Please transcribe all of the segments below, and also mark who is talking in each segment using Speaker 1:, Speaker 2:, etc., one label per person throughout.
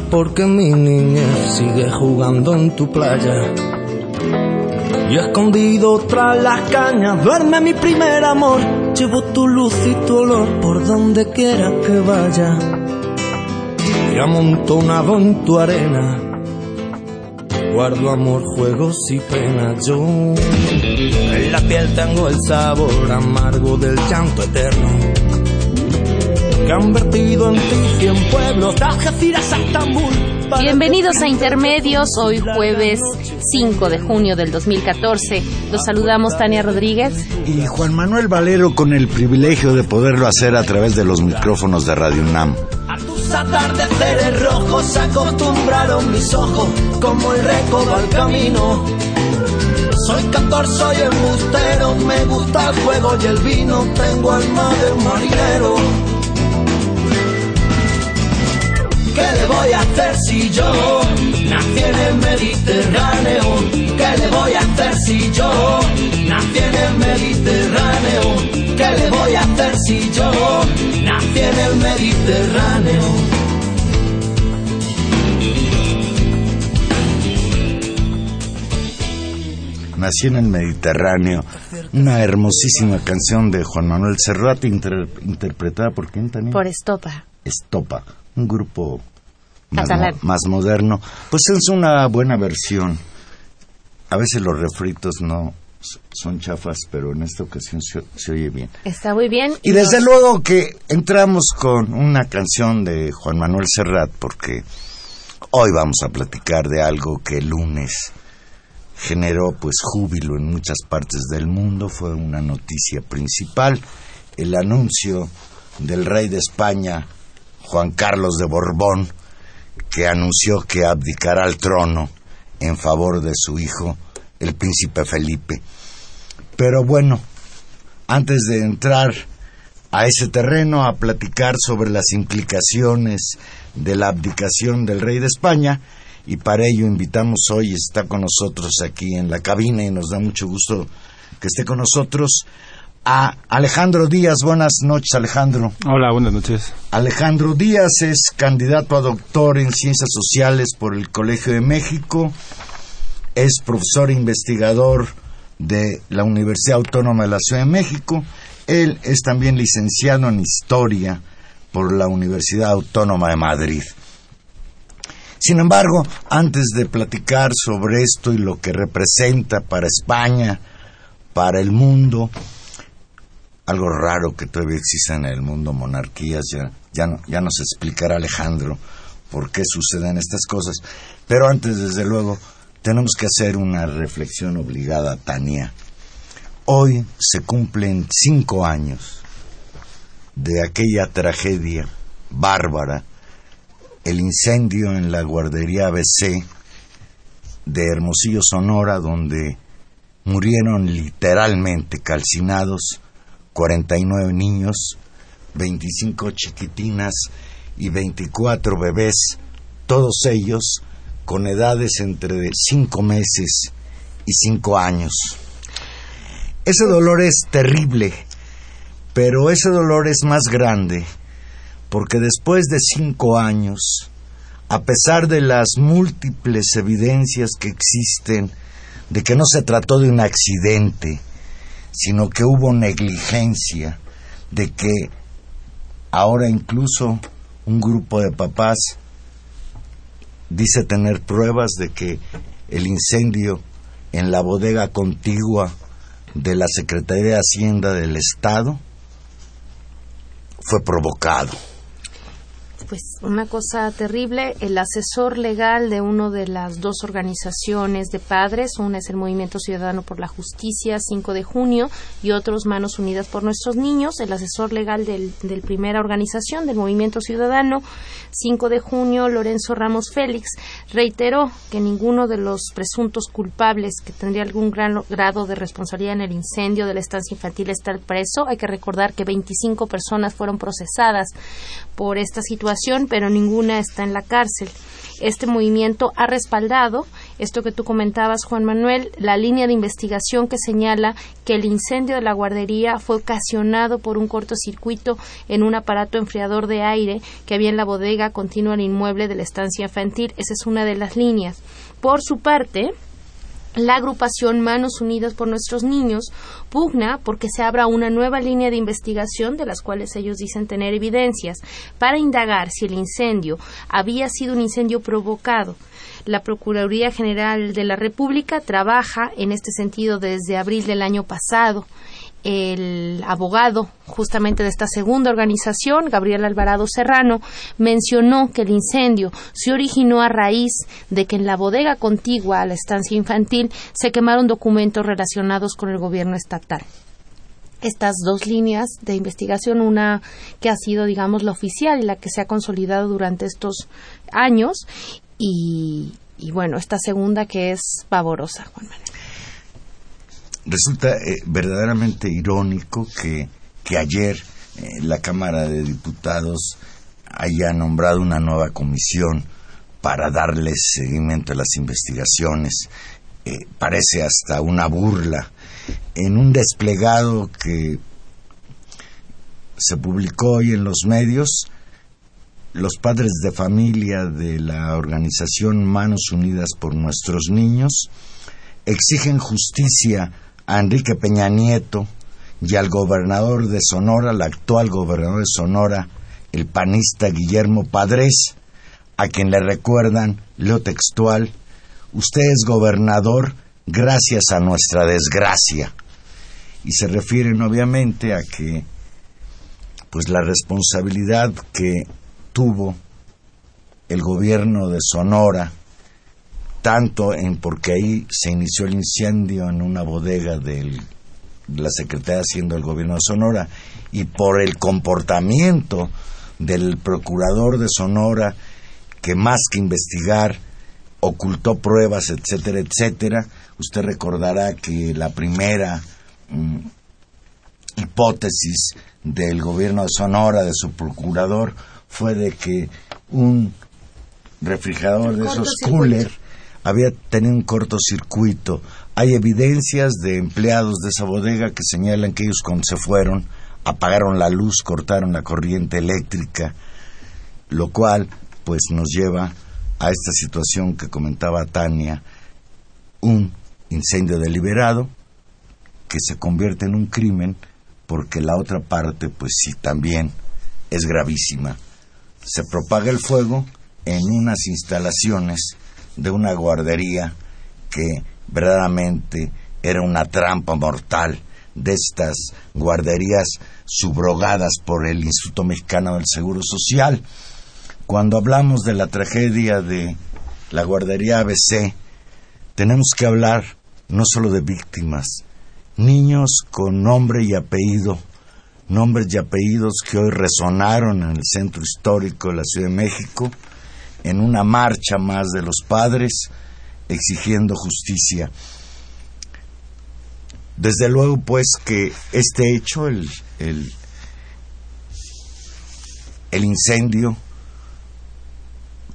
Speaker 1: Porque mi niñez sigue jugando en tu playa. Y escondido tras las cañas duerme mi primer amor. Llevo tu luz y tu olor por donde quiera que vaya. Y amontonado en tu arena. Guardo amor, juegos y penas. Yo en la piel tengo el sabor amargo del llanto eterno que han vertido en ti cien pueblos, Algeciras a Estambul. para
Speaker 2: Bienvenidos a
Speaker 1: te
Speaker 2: Intermedios, hoy jueves
Speaker 1: noche.
Speaker 2: 5 de junio del 2014. Los saludamos Tania Rodríguez.
Speaker 3: Y Juan Manuel Valero con el privilegio de poderlo hacer a través de los micrófonos de Radio UNAM.
Speaker 1: A tus atardeceres rojos se acostumbraron mis ojos como el recodo al camino. Soy cantor, soy embustero, me gusta el juego y el vino, tengo alma de marinero. ¿Qué le voy a hacer si yo nací en el Mediterráneo? ¿Qué le voy a hacer si yo nací en el Mediterráneo? ¿Qué le voy a hacer si yo nací en el Mediterráneo?
Speaker 3: Nací en el Mediterráneo, una hermosísima canción de Juan Manuel Serrat inter- interpretada por quién también?
Speaker 2: Por Estopa.
Speaker 3: Estopa, un grupo más,
Speaker 2: Catalán.
Speaker 3: mo- más moderno. Pues es una buena versión. A veces los refritos no son chafas, pero en esta ocasión se, se oye bien.
Speaker 2: Está muy bien.
Speaker 3: Y desde luego que entramos con una canción de Juan Manuel Serrat porque hoy vamos a platicar de algo que el lunes generó pues júbilo en muchas partes del mundo, fue una noticia principal, el anuncio del rey de España, Juan Carlos de Borbón, que anunció que abdicará al trono en favor de su hijo, el príncipe Felipe. Pero bueno, antes de entrar a ese terreno a platicar sobre las implicaciones de la abdicación del rey de España y para ello invitamos hoy, está con nosotros aquí en la cabina y nos da mucho gusto que esté con nosotros a Alejandro Díaz. Buenas noches Alejandro.
Speaker 4: Hola, buenas noches.
Speaker 3: Alejandro Díaz es candidato a doctor en Ciencias Sociales por el Colegio de México, es profesor e investigador de la Universidad Autónoma de la Ciudad de México, él es también licenciado en Historia por la Universidad Autónoma de Madrid. Sin embargo, antes de platicar sobre esto y lo que representa para España, para el mundo, algo raro que todavía existe en el mundo, monarquías, ya, ya, no- ya nos explicará Alejandro por qué suceden estas cosas. Pero antes, desde luego, tenemos que hacer una reflexión obligada, Tania. Hoy se cumplen cinco años de aquella tragedia bárbara, el incendio en la guardería ABC de Hermosillo, Sonora, donde murieron literalmente calcinados 49 niños, 25 chiquitinas y 24 bebés, todos ellos con edades entre 5 meses y 5 años. Ese dolor es terrible, pero ese dolor es más grande porque después de 5 años, a pesar de las múltiples evidencias que existen de que no se trató de un accidente, sino que hubo negligencia, de que ahora incluso un grupo de papás dice tener pruebas de que el incendio en la bodega contigua de la Secretaría de Hacienda del Estado fue provocado.
Speaker 2: Pues una cosa terrible. El asesor legal de una de las dos organizaciones de padres, una es el Movimiento Ciudadano por la Justicia, 5 de junio, y otros Manos Unidas por Nuestros Niños. El asesor legal del, del primera organización, del Movimiento Ciudadano, 5 de junio, Lorenzo Ramos Félix, reiteró que ninguno de los presuntos culpables que tendría algún gran grado de responsabilidad en el incendio de la estancia infantil está preso. Hay que recordar que 25 personas fueron procesadas por esta situación pero ninguna está en la cárcel. Este movimiento ha respaldado esto que tú comentabas, Juan Manuel, la línea de investigación que señala que el incendio de la guardería fue ocasionado por un cortocircuito en un aparato enfriador de aire que había en la bodega continua al inmueble de la estancia infantil. Esa es una de las líneas. Por su parte, la agrupación Manos Unidas por Nuestros Niños pugna porque se abra una nueva línea de investigación de las cuales ellos dicen tener evidencias para indagar si el incendio había sido un incendio provocado. La Procuraduría General de la República trabaja en este sentido desde abril del año pasado. El abogado justamente de esta segunda organización, Gabriel Alvarado Serrano, mencionó que el incendio se originó a raíz de que en la bodega contigua a la estancia infantil se quemaron documentos relacionados con el gobierno estatal. Estas dos líneas de investigación, una que ha sido, digamos, la oficial y la que se ha consolidado durante estos años, y, bueno, esta segunda que es pavorosa, Juan Manuel
Speaker 3: resulta eh, verdaderamente irónico que, que ayer eh, la Cámara de Diputados haya nombrado una nueva comisión para darle seguimiento a las investigaciones. Eh, parece hasta una burla. En un desplegado que se publicó hoy en los medios, los padres de familia de la organización Manos Unidas por Nuestros Niños exigen justicia a Enrique Peña Nieto y al gobernador de Sonora, el actual gobernador de Sonora, el panista Guillermo Padres, a quien le recuerdan, leo textual, usted es gobernador gracias a nuestra desgracia. Y se refieren obviamente a que pues la responsabilidad que tuvo el gobierno de Sonora tanto en porque ahí se inició el incendio en una bodega de la Secretaría haciendo el gobierno de Sonora y por el comportamiento del procurador de Sonora que más que investigar ocultó pruebas, etcétera, etcétera. Usted recordará que la primera mm, hipótesis del gobierno de Sonora, de su procurador, fue de que un refrigerador de esos cooler había tenido un cortocircuito. Hay evidencias de empleados de esa bodega que señalan que ellos cuando se fueron apagaron la luz, cortaron la corriente eléctrica, lo cual pues nos lleva a esta situación que comentaba Tania, un incendio deliberado que se convierte en un crimen porque la otra parte pues sí también es gravísima. Se propaga el fuego en unas instalaciones de una guardería que verdaderamente era una trampa mortal de estas guarderías subrogadas por el Instituto Mexicano del Seguro Social. Cuando hablamos de la tragedia de la guardería ABC, tenemos que hablar no solo de víctimas, niños con nombre y apellido, nombres y apellidos que hoy resonaron en el centro histórico de la Ciudad de México, en una marcha más de los padres exigiendo justicia. Desde luego, pues, que este hecho, el, el, incendio,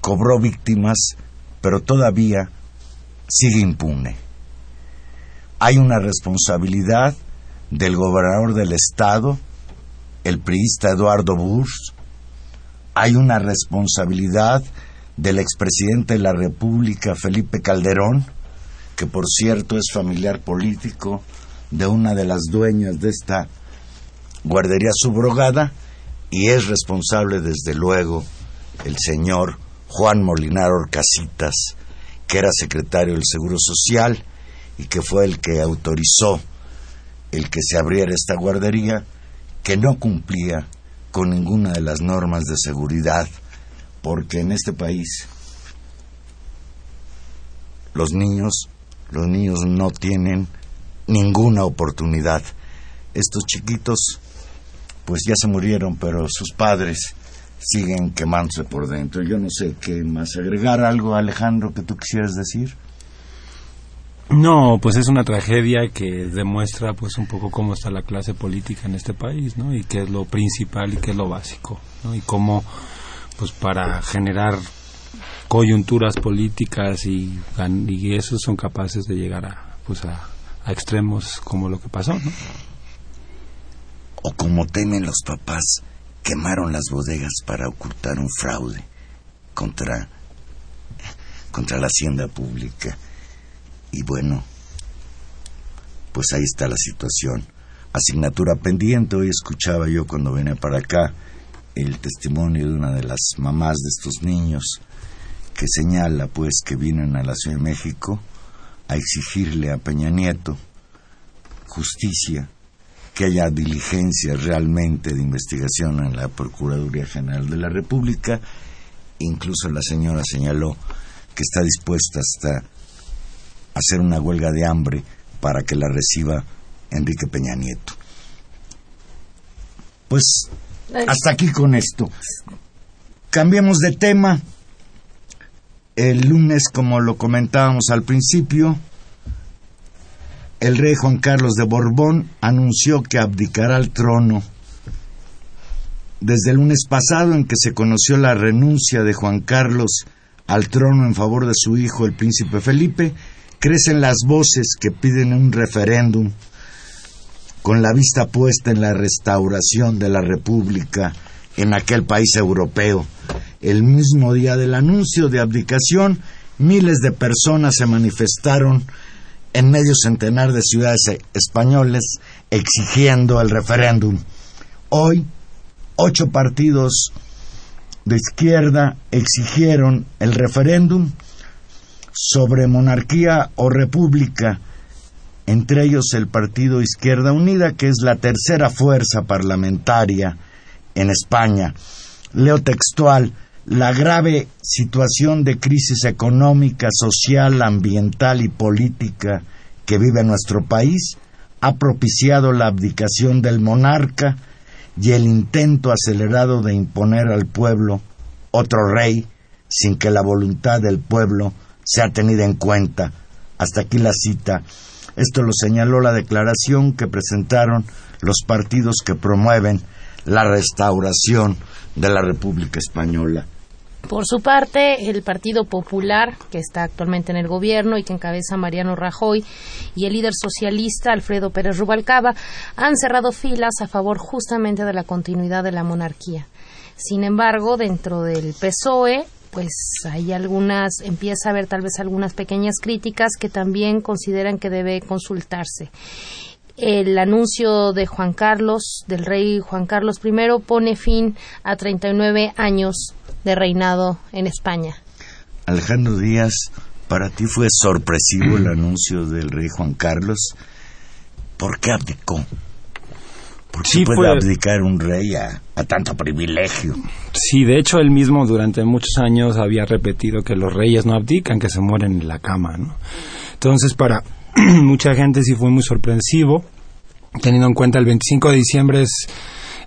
Speaker 3: cobró víctimas, pero todavía sigue impune. Hay una responsabilidad del gobernador del estado, el priista Eduardo Bush, hay una responsabilidad del expresidente de la República, Felipe Calderón, que por cierto es familiar político de una de las dueñas de esta guardería subrogada, y es responsable desde luego el señor Juan Molinar Orcasitas, que era secretario del Seguro Social y que fue el que autorizó el que se abriera esta guardería, que no cumplía con ninguna de las normas de seguridad porque en este país los niños, los niños no tienen ninguna oportunidad. Estos chiquitos, pues ya se murieron, pero sus padres siguen quemándose por dentro. Yo no sé qué más agregar algo, Alejandro, que tú quisieras decir.
Speaker 4: No, pues es una tragedia que demuestra pues un poco cómo está la clase política en este país, ¿no? Y qué es lo principal y qué es lo básico, ¿no? Y cómo pues para generar coyunturas políticas y, y esos son capaces de llegar a pues a, extremos como lo que pasó, ¿no?
Speaker 3: O como temen los papás, quemaron las bodegas para ocultar un fraude contra contra la hacienda pública. Y bueno, pues ahí está la situación. Asignatura pendiente, hoy escuchaba yo cuando vine para acá el testimonio de una de las mamás de estos niños que señala pues que vienen a la Ciudad de México a exigirle a Peña Nieto justicia, que haya diligencia realmente de investigación en la Procuraduría General de la República. Incluso la señora señaló que está dispuesta hasta hacer una huelga de hambre para que la reciba Enrique Peña Nieto. Pues hasta aquí con esto. Cambiemos de tema. El lunes, como lo comentábamos al principio, el rey Juan Carlos de Borbón anunció que abdicará al trono. Desde el lunes pasado en que se conoció la renuncia de Juan Carlos al trono en favor de su hijo, el príncipe Felipe, crecen las voces que piden un referéndum con la vista puesta en la restauración de la República en aquel país europeo. El mismo día del anuncio de abdicación, miles de personas se manifestaron en medio centenar de ciudades españoles exigiendo el referéndum. Hoy, ocho partidos de izquierda exigieron el referéndum sobre monarquía o república entre ellos el Partido Izquierda Unida, que es la tercera fuerza parlamentaria en España. Leo textual, la grave situación de crisis económica, social, ambiental y política que vive nuestro país ha propiciado la abdicación del monarca y el intento acelerado de imponer al pueblo otro rey sin que la voluntad del pueblo sea tenida en cuenta. Hasta aquí la cita. Esto lo señaló la declaración que presentaron los partidos que promueven la restauración de la República Española.
Speaker 2: Por su parte, el Partido Popular, que está actualmente en el gobierno y que encabeza Mariano Rajoy, y el líder socialista Alfredo Pérez Rubalcaba han cerrado filas a favor justamente de la continuidad de la monarquía. Sin embargo, dentro del PSOE pues hay algunas, empieza a haber tal vez algunas pequeñas críticas que también consideran que debe consultarse. El anuncio de Juan Carlos, del rey Juan Carlos I, pone fin a 39 años de reinado en España.
Speaker 3: Alejandro Díaz, para ti fue sorpresivo el anuncio del rey Juan Carlos. ¿Por qué abdicó? ¿Por qué
Speaker 4: Sí,
Speaker 3: puede
Speaker 4: fue-
Speaker 3: abdicar un rey a, a tanto privilegio?
Speaker 4: Sí, de hecho él mismo durante muchos años había repetido que los reyes no abdican, que se mueren en la cama, ¿no? Entonces para mucha gente sí fue muy sorpresivo, teniendo en cuenta el 25 de diciembre es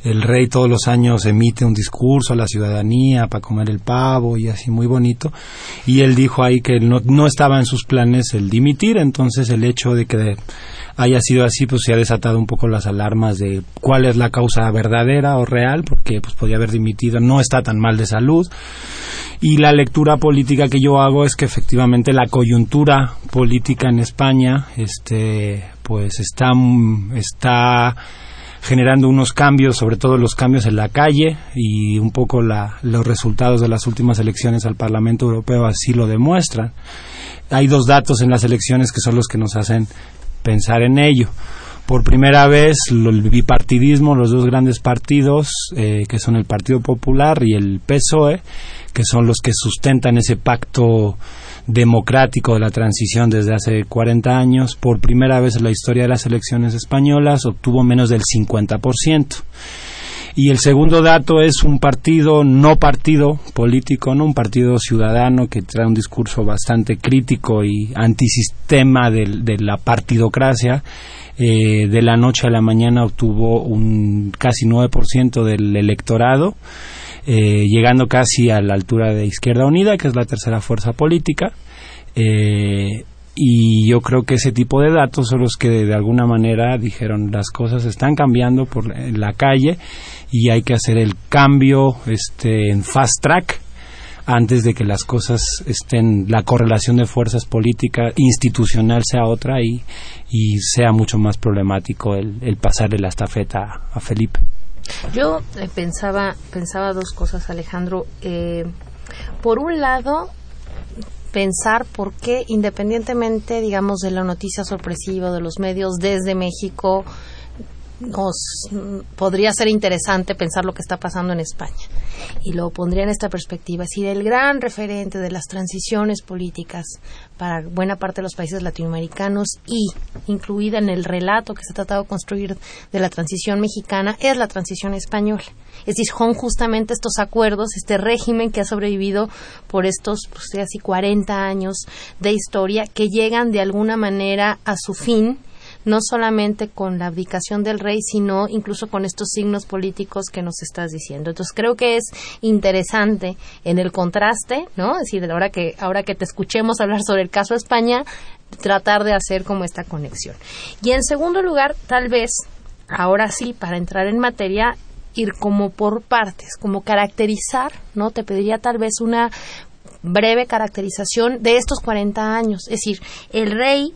Speaker 4: el rey todos los años emite un discurso a la ciudadanía para comer el pavo y así muy bonito. Y él dijo ahí que no, no estaba en sus planes el dimitir. Entonces el hecho de que haya sido así pues se ha desatado un poco las alarmas de cuál es la causa verdadera o real porque pues podía haber dimitido. No está tan mal de salud. Y la lectura política que yo hago es que efectivamente la coyuntura política en España este pues está está generando unos cambios, sobre todo los cambios en la calle y un poco la- los resultados de las últimas elecciones al Parlamento Europeo así lo demuestran. Hay dos datos en las elecciones que son los que nos hacen pensar en ello. Por primera vez, el bipartidismo, los dos grandes partidos, eh, que son el Partido Popular y el PSOE, que son los que sustentan ese pacto democrático de la transición desde hace 40 años, por primera vez en la historia de las elecciones españolas obtuvo menos del 50%. Y el segundo dato es un partido, no partido político, no un partido ciudadano que trae un discurso bastante crítico y antisistema de, de la partidocracia. Eh, de la noche a la mañana obtuvo un casi 9% del electorado, eh, llegando casi a la altura de Izquierda Unida, que es la tercera fuerza política. Eh, y yo creo que ese tipo de datos son los que de, alguna manera dijeron las cosas están cambiando por la calle y hay que hacer el cambio este en fast track antes de que las cosas estén la correlación de fuerzas políticas institucional sea otra y, y sea mucho más problemático el, el pasarle la estafeta a, Felipe
Speaker 2: yo eh, pensaba pensaba dos cosas Alejandro. Eh, por un lado pensar por qué, independientemente, digamos, de la noticia sorpresiva de los medios desde México, nos podría ser interesante pensar lo que está pasando en España. Y lo pondría en esta perspectiva. Si el gran referente de las transiciones políticas para buena parte de los países latinoamericanos y incluida en el relato que se ha tratado de construir de la transición mexicana es la transición española. Es decir, son justamente estos acuerdos, este régimen que ha sobrevivido por estos pues, casi 40 años de historia que llegan de alguna manera a su fin no solamente con la abdicación del rey, sino incluso con estos signos políticos que nos estás diciendo. Entonces creo que es interesante en el contraste, ¿no? Es decir, ahora que ahora que te escuchemos hablar sobre el caso España, tratar de hacer como esta conexión. Y en segundo lugar, tal vez ahora sí para entrar en materia ir como por partes, como caracterizar, ¿no? Te pediría tal vez una breve caracterización de estos 40 años, es decir, el rey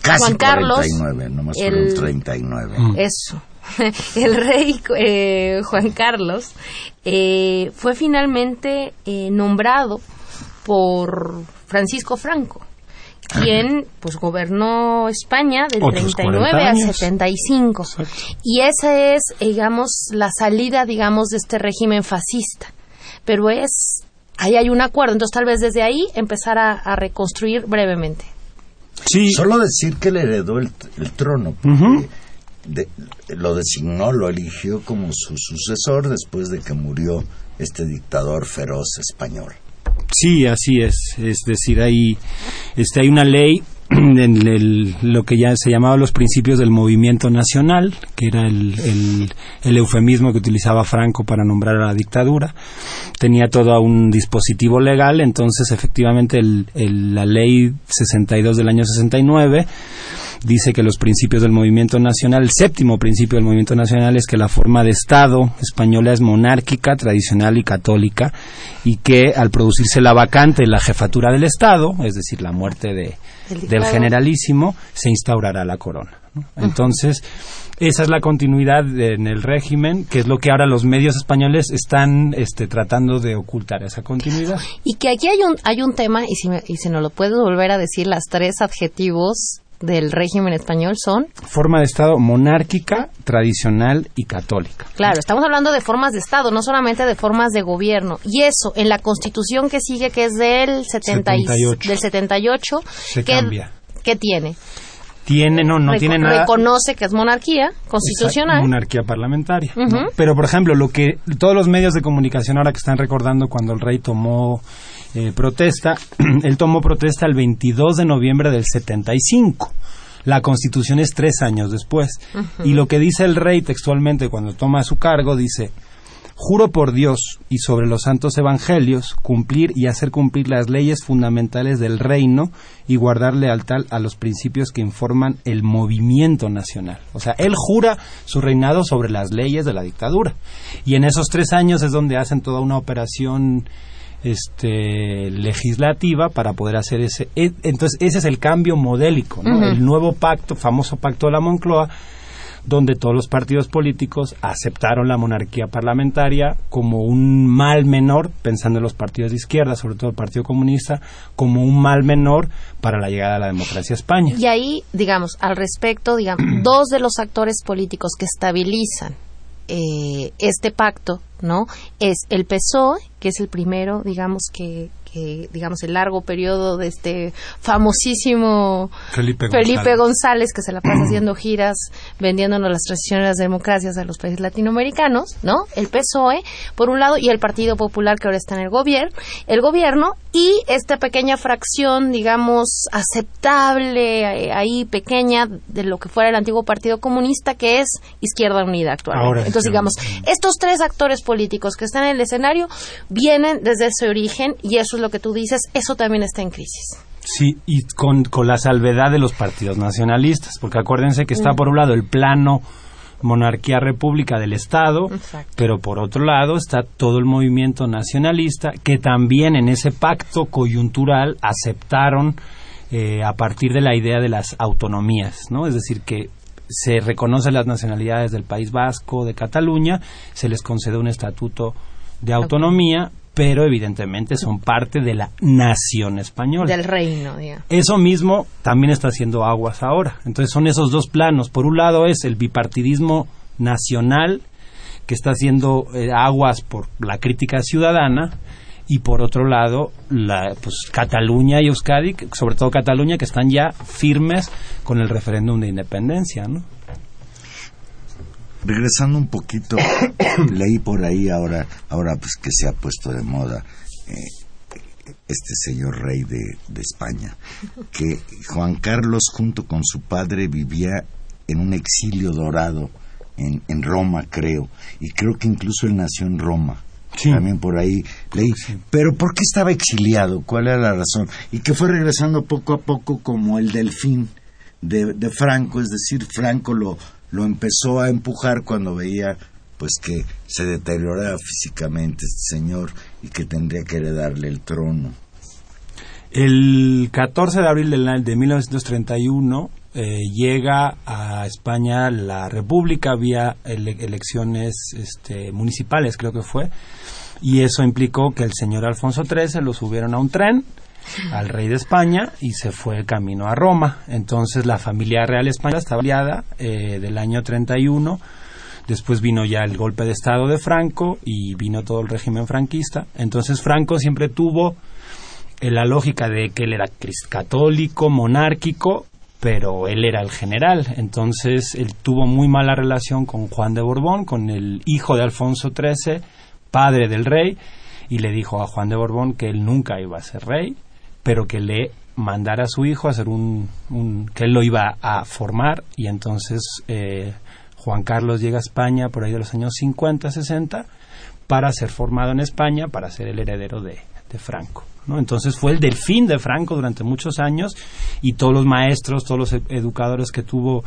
Speaker 3: Casi
Speaker 2: Juan Carlos,
Speaker 3: 49, nomás el, 39.
Speaker 2: Mm. Eso. El rey eh, Juan Carlos eh, fue finalmente eh, nombrado por Francisco Franco, quien pues gobernó España del 39 al 75. Y esa es, digamos, la salida, digamos, de este régimen fascista. Pero es, ahí hay un acuerdo, entonces tal vez desde ahí empezar a reconstruir brevemente.
Speaker 3: Solo decir que le heredó el, trono, porque lo designó, lo eligió como su sucesor después de que murió este dictador feroz español.
Speaker 4: Sí, así es. Es decir, hay, este, hay una ley en lo que ya se llamaba los principios del movimiento nacional, que era el, eufemismo que utilizaba Franco para nombrar a la dictadura. Tenía todo un dispositivo legal, entonces efectivamente la ley 62 del año 69 dice que los principios del movimiento nacional, el séptimo principio del movimiento nacional es que la forma de Estado española es monárquica, tradicional y católica, y que al producirse la vacante la jefatura del Estado, es decir, la muerte de, del generalísimo, se instaurará la corona. Entonces, esa es la continuidad en el régimen, que es lo que ahora los medios españoles están este, tratando de ocultar, esa continuidad.
Speaker 2: Y que aquí hay un, hay un tema, y si, me, y si nos lo puedes volver a decir, las tres adjetivos del régimen español son
Speaker 4: forma de Estado monárquica, tradicional y católica.
Speaker 2: Claro, estamos hablando de formas de Estado, no solamente de formas de gobierno. Y eso, en la Constitución que sigue, que es del, 78. del 78,
Speaker 4: Se cambia.
Speaker 2: ¿qué tiene?
Speaker 4: Tiene, no, no tiene nada.
Speaker 2: Reconoce que es monarquía constitucional.
Speaker 4: monarquía parlamentaria. Pero, por ejemplo, lo que todos los medios de comunicación ahora que están recordando cuando el rey tomó eh, protesta, él tomó protesta el 22 de noviembre del 75. La constitución es tres años después. Y lo que dice el rey textualmente cuando toma su cargo, dice, Juro por Dios y sobre los santos evangelios cumplir y hacer cumplir las leyes fundamentales del reino y guardar lealtad a los principios que informan el movimiento nacional. O sea, él jura su reinado sobre las leyes de la dictadura. Y en esos tres años es donde hacen toda una operación este, legislativa para poder hacer ese. E, entonces, ese es el cambio modélico, el nuevo pacto, famoso pacto de la Moncloa, donde todos los partidos políticos aceptaron la monarquía parlamentaria como un mal menor, pensando en los partidos de izquierda, sobre todo el Partido Comunista, como un mal menor para la llegada a la democracia a España.
Speaker 2: Y ahí, digamos, al respecto, digamos, dos de los actores políticos que estabilizan eh, este pacto ¿no? Es el PSOE, que es el primero, digamos, que, digamos, el largo periodo de este famosísimo
Speaker 4: Felipe,
Speaker 2: González. que se la pasa haciendo giras, vendiéndonos las transiciones de las democracias a los países latinoamericanos, ¿no? El PSOE, por un lado, y el Partido Popular, que ahora está en el gobierno, el gobierno, y esta pequeña fracción, digamos, aceptable, eh, ahí pequeña, de lo que fuera el antiguo Partido Comunista, que es Izquierda Unida actualmente. Entonces, digamos, estos tres actores políticos que están en el escenario vienen desde ese origen y eso es lo que tú dices, eso también está en crisis.
Speaker 4: Sí, y con, con la salvedad de los partidos nacionalistas, porque acuérdense que está por un lado el plano monarquía república del Estado, pero por otro lado está todo el movimiento nacionalista que también en ese pacto coyuntural aceptaron eh, a partir de la idea de las autonomías, ¿no? Es decir, que se reconocen las nacionalidades del País Vasco, de Cataluña, se les concede un estatuto de autonomía, pero evidentemente son parte de la nación española.
Speaker 2: Del reino, digamos.
Speaker 4: Eso mismo también está haciendo aguas ahora. Entonces son esos dos planos. Por un lado es el bipartidismo nacional, que está haciendo eh, aguas por la crítica ciudadana, y por otro lado la pues Cataluña y Euskadi, sobre todo Cataluña, que están ya firmes con el referéndum de independencia, ¿no?
Speaker 3: Regresando un poquito, leí por ahí ahora, ahora pues que se ha puesto de moda eh, este señor rey de, de España, que Juan Carlos junto con su padre vivía en un exilio dorado en, en Roma, creo, y creo que incluso él nació en Roma. También por ahí leí. Pero ¿por qué estaba exiliado? ¿Cuál era la razón? Y que fue regresando poco a poco como el delfín de, de Franco, es decir, Franco lo, lo empezó a empujar cuando veía pues que se deterioraba físicamente este señor y que tendría que heredarle el trono.
Speaker 4: El 14 de abril de 1931 eh, llega a España la República vía elecciones este, municipales, creo que fue, y eso implicó que el señor Alfonso XIII lo subieron a un tren al rey de España y se fue el camino a Roma. Entonces la familia real española estaba aliada eh, del año 31. Después vino ya el golpe de Estado de Franco y vino todo el régimen franquista. Entonces Franco siempre tuvo eh, la lógica de que él era católico, monárquico, pero él era el general, entonces él tuvo muy mala relación con Juan de Borbón, con el hijo de Alfonso XIII, padre del rey, y le dijo a Juan de Borbón que él nunca iba a ser rey, pero que le mandara a su hijo a hacer un, que él lo iba a formar, y entonces eh, Juan Carlos llega a España por ahí de los años 50, 60, para ser formado en España, para ser el heredero de Franco. Entonces fue el delfín de Franco durante muchos años y todos los maestros, todos los educadores que tuvo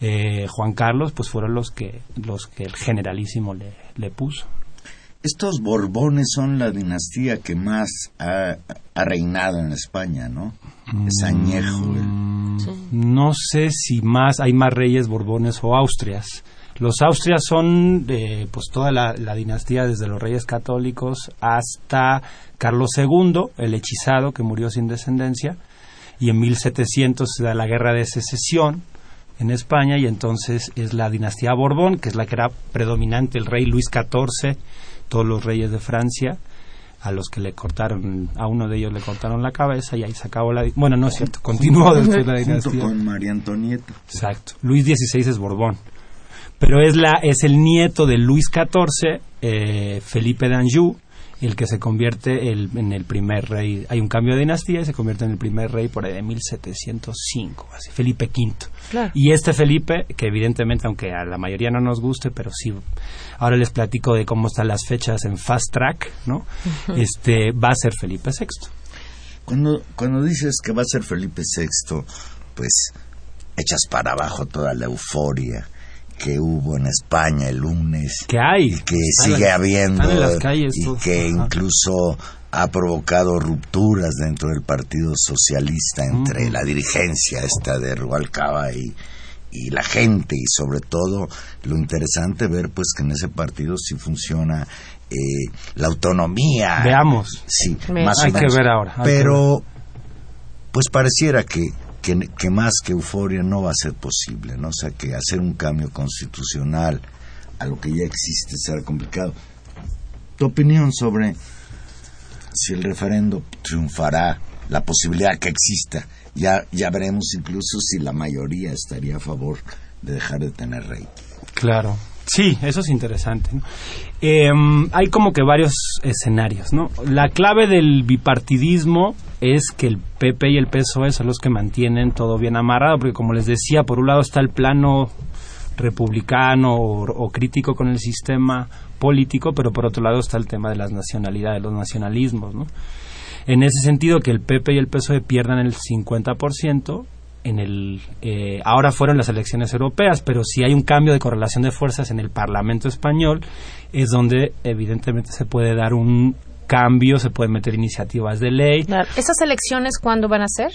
Speaker 4: eh, Juan Carlos, pues fueron los que, los que el generalísimo le puso.
Speaker 3: Estos Borbones son la dinastía que más ha, reinado en España, ¿no? Es añejo.
Speaker 4: Mm, no sé si más hay más reyes Borbones o Austrias. Los Austrias son eh, pues toda la, dinastía desde los reyes católicos hasta Carlos II, el hechizado que murió sin descendencia, y en 1700 se da la guerra de secesión en España y entonces es la dinastía Borbón, que es la que era predominante, el rey Luis XIV, todos los reyes de Francia, a los que le cortaron, a uno de ellos le cortaron la cabeza y ahí se acabó la... Bueno, no es cierto, continuó después la dinastía.
Speaker 3: Junto con María Antonieta.
Speaker 4: Exacto. Luis XVI es Borbón pero es, la, es el nieto de Luis XIV, eh, Felipe d'Anjou, el que se convierte en el primer rey. Hay un cambio de dinastía y se convierte en el primer rey por ahí de 1705, así, Felipe V. Y este Felipe, que evidentemente, aunque a la mayoría no nos guste, pero sí, ahora les platico de cómo están las fechas en Fast Track, ¿no? este Va a ser Felipe VI.
Speaker 3: Cuando, cuando dices que va a ser Felipe VI, pues echas para abajo toda la euforia que hubo en España el lunes.
Speaker 4: Que hay.
Speaker 3: Y que sigue habiendo. y que incluso ha provocado rupturas dentro del Partido Socialista entre la dirigencia esta de Rubalcaba y, y la gente y sobre todo lo interesante ver pues que en ese partido sí funciona eh, la autonomía.
Speaker 4: Veamos.
Speaker 3: Sí,
Speaker 4: más hay que ver ahora.
Speaker 3: Pero pues pareciera que que, más que euforia no va a ser posible, ¿no? O sea, que hacer un cambio constitucional a lo que ya existe será complicado. tu opinión sobre si el referendo triunfará, la posibilidad que exista. Ya, ya veremos incluso si la mayoría estaría a favor de dejar de tener rey.
Speaker 4: Claro. Sí, eso es interesante. Em, hay como que varios escenarios, ¿no? La clave del bipartidismo es que el PP y el PSOE son los que mantienen todo bien amarrado, porque como les decía, por un lado está el plano republicano o, o crítico con el sistema político, pero por otro lado está el tema de las nacionalidades, los nacionalismos, ¿no? En ese sentido, que el PP y el PSOE pierdan el 50%, en el eh, ahora fueron las elecciones europeas, pero si hay un cambio de correlación de fuerzas en el Parlamento español, es donde evidentemente se puede dar un cambio, se pueden meter iniciativas de ley.
Speaker 2: Claro. ¿Esas elecciones cuándo van a ser?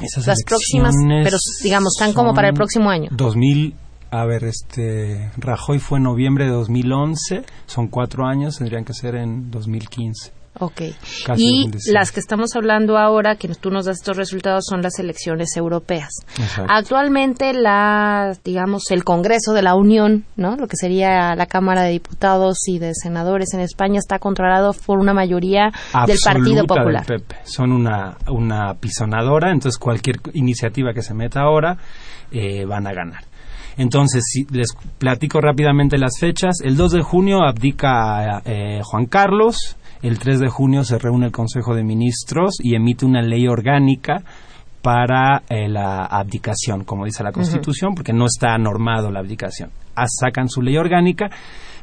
Speaker 4: Esas
Speaker 2: Las próximas, pero digamos, están como para el próximo año.
Speaker 4: 2000, a ver, este, Rajoy fue en noviembre de 2011, son cuatro años, tendrían que ser en 2015.
Speaker 2: Ok.
Speaker 4: Casi
Speaker 2: Y
Speaker 4: 2017.
Speaker 2: las que estamos hablando ahora, que tú nos das estos resultados, son las elecciones europeas.
Speaker 4: Exacto.
Speaker 2: Actualmente, la, digamos, el Congreso de la Unión, ¿no? Lo que sería la Cámara de Diputados y de Senadores en España está controlado por una mayoría del Partido Popular.
Speaker 4: del PP. Son una, una pisonadora, entonces cualquier iniciativa que se meta ahora eh, van a ganar. Entonces, si les platico rápidamente las fechas. El 2 de junio abdica eh, Juan Carlos. El 3 de junio se reúne el Consejo de Ministros y emite una ley orgánica para eh, la abdicación, como dice la Constitución, porque no está normado la abdicación. Ah, sacan su ley orgánica.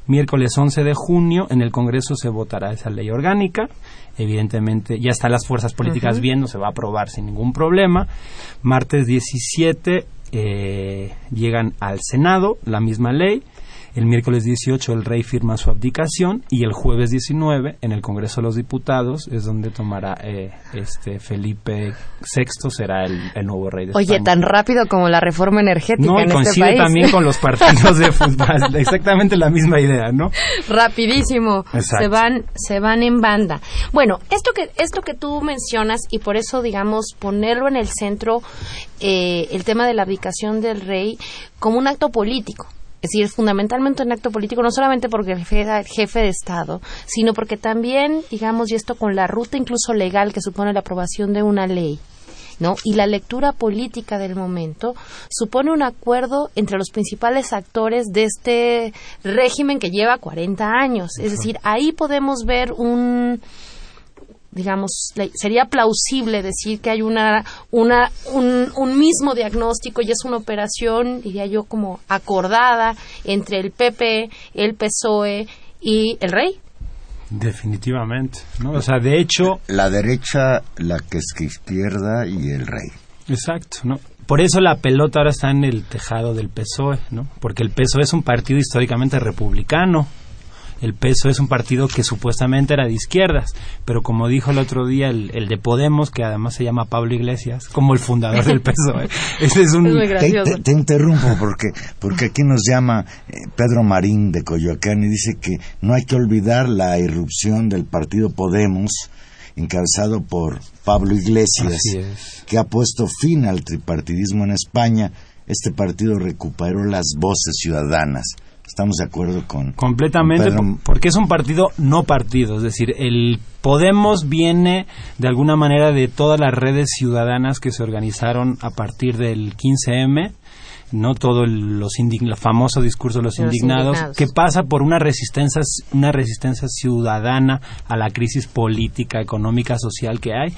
Speaker 4: Miércoles 11 de junio en el Congreso se votará esa ley orgánica. Evidentemente ya están las fuerzas políticas viendo, se va a aprobar sin ningún problema. Martes 17 eh, llegan al Senado la misma ley. El miércoles 18 el rey firma su abdicación y el jueves 19 en el Congreso de los Diputados es donde tomará eh, este Felipe VI será el, el nuevo rey de
Speaker 2: Oye,
Speaker 4: España.
Speaker 2: tan rápido como la reforma energética
Speaker 4: no,
Speaker 2: en este
Speaker 4: coincide
Speaker 2: país.
Speaker 4: también con los partidos de fútbol, exactamente la misma idea, ¿no?
Speaker 2: rapidísimo
Speaker 4: Exacto.
Speaker 2: se van se van en banda bueno esto que esto que tú mencionas y por eso digamos ponerlo en el centro eh, el tema de la abdicación del rey como un acto político es decir, fundamentalmente un acto político, no solamente porque el jefe, el jefe de Estado, sino porque también, digamos, y esto con la ruta incluso legal que supone la aprobación de una ley, ¿no? Y la lectura política del momento supone un acuerdo entre los principales actores de este régimen que lleva 40 años. Es decir, ahí podemos ver un digamos, le- sería plausible decir que hay una, una, un, un mismo diagnóstico y es una operación, diría yo, como acordada entre el PP, el PSOE y el rey.
Speaker 4: Definitivamente, ¿no? O sea, de hecho,
Speaker 3: La derecha, la que es que izquierda y el rey.
Speaker 4: Exacto, ¿no? Por eso la pelota ahora está en el tejado del PSOE, ¿no? Porque el PSOE es un partido históricamente republicano. El PSOE es un partido que supuestamente era de izquierdas, pero como dijo el otro día el, el de Podemos, que además se llama Pablo Iglesias, como el fundador del PSOE. Ese es un...
Speaker 2: Es muy
Speaker 3: Te, te- te interrumpo porque, porque aquí nos llama eh, Pedro Marín de Coyoacán y dice que no hay que olvidar la irrupción del partido Podemos, encabezado por Pablo Iglesias,
Speaker 4: es.
Speaker 3: que ha puesto fin al tripartidismo en España. Este partido recuperó las voces ciudadanas. Estamos de acuerdo con
Speaker 4: Completamente,
Speaker 3: con
Speaker 4: porque es un partido no partido, es decir, el Podemos viene de alguna manera de todas las redes ciudadanas que se organizaron a partir del 15M, no todo el los indign- el famoso discurso
Speaker 2: de los,
Speaker 4: indignados,
Speaker 2: indignados.
Speaker 4: que pasa por una resistencia una resistencia ciudadana a la crisis política, económica, social que hay.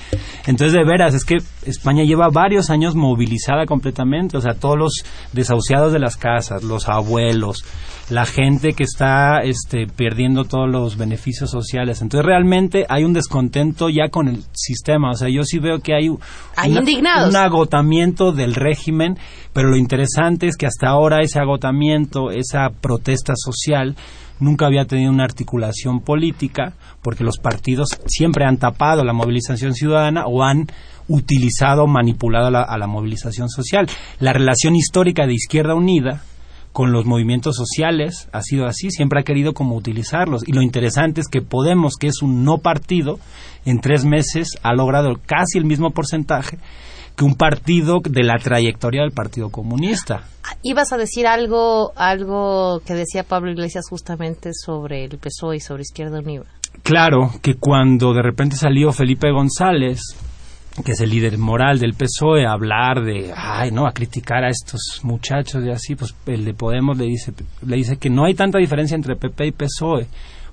Speaker 4: Entonces, de veras, es que España lleva varios años movilizada completamente, o sea, todos los desahuciados de las casas, los abuelos, la gente que está este, perdiendo todos los beneficios sociales. Entonces, realmente hay un descontento ya con el sistema. O sea, yo sí veo que hay,
Speaker 2: Hay
Speaker 4: una- un agotamiento del régimen, pero lo interesante es que hasta ahora ese agotamiento, esa protesta social, nunca había tenido una articulación política, porque los partidos siempre han tapado la movilización ciudadana o han utilizado, manipulado a la, a la movilización social. La relación histórica de Izquierda Unida con los movimientos sociales ha sido así, siempre ha querido como utilizarlos. Y lo interesante es que Podemos, que es un no partido, en tres meses ha logrado casi el mismo porcentaje que un partido de la trayectoria del Partido Comunista.
Speaker 2: Ibas a decir algo, algo que decía Pablo Iglesias justamente sobre el PSOE y sobre Izquierda Unida.
Speaker 4: Claro que cuando de repente salió Felipe González, que es el líder moral del PSOE, a hablar de, ay, no, a criticar a estos muchachos y así, pues el de Podemos le dice, le dice que no hay tanta diferencia entre PP y PSOE,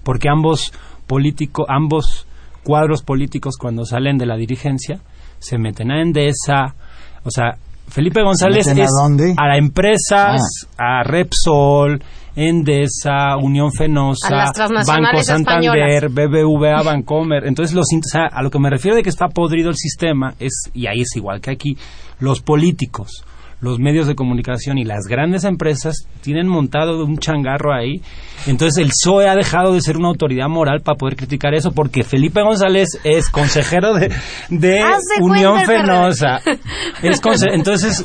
Speaker 4: porque ambos políticos, ambos cuadros políticos cuando salen de la dirigencia se meten a Endesa, o sea, Felipe González
Speaker 3: meten a
Speaker 4: es
Speaker 3: dónde?
Speaker 4: a empresas, a Repsol, Endesa, Unión Fenosa, Banco Santander, BBVA, Bancomer. Entonces, los, in- o sea, a lo que me refiero de que está podrido el sistema es, y ahí es igual que aquí, los políticos, los medios de comunicación y las grandes empresas tienen montado un changarro ahí. Entonces, el PSOE ha dejado de ser una autoridad moral para poder criticar eso porque Felipe González es consejero de, Unión Fenosa. Es conse- entonces,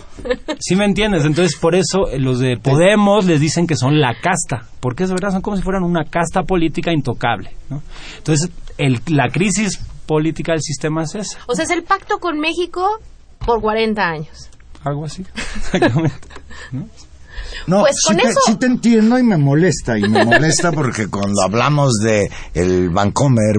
Speaker 4: ¿sí me entiendes? Entonces, por eso eh, los de Podemos les dicen que son la casta, porque es verdad, son como si fueran una casta política intocable. ¿no? Entonces, el- la crisis política del sistema es esa,
Speaker 2: O sea, es el pacto con México por 40 años.
Speaker 4: Algo así. Exactamente.
Speaker 3: No,
Speaker 2: Pues
Speaker 3: sí,
Speaker 2: con
Speaker 3: te,
Speaker 2: eso-
Speaker 3: sí te entiendo y me molesta. Y me molesta porque cuando hablamos de el Bancomer,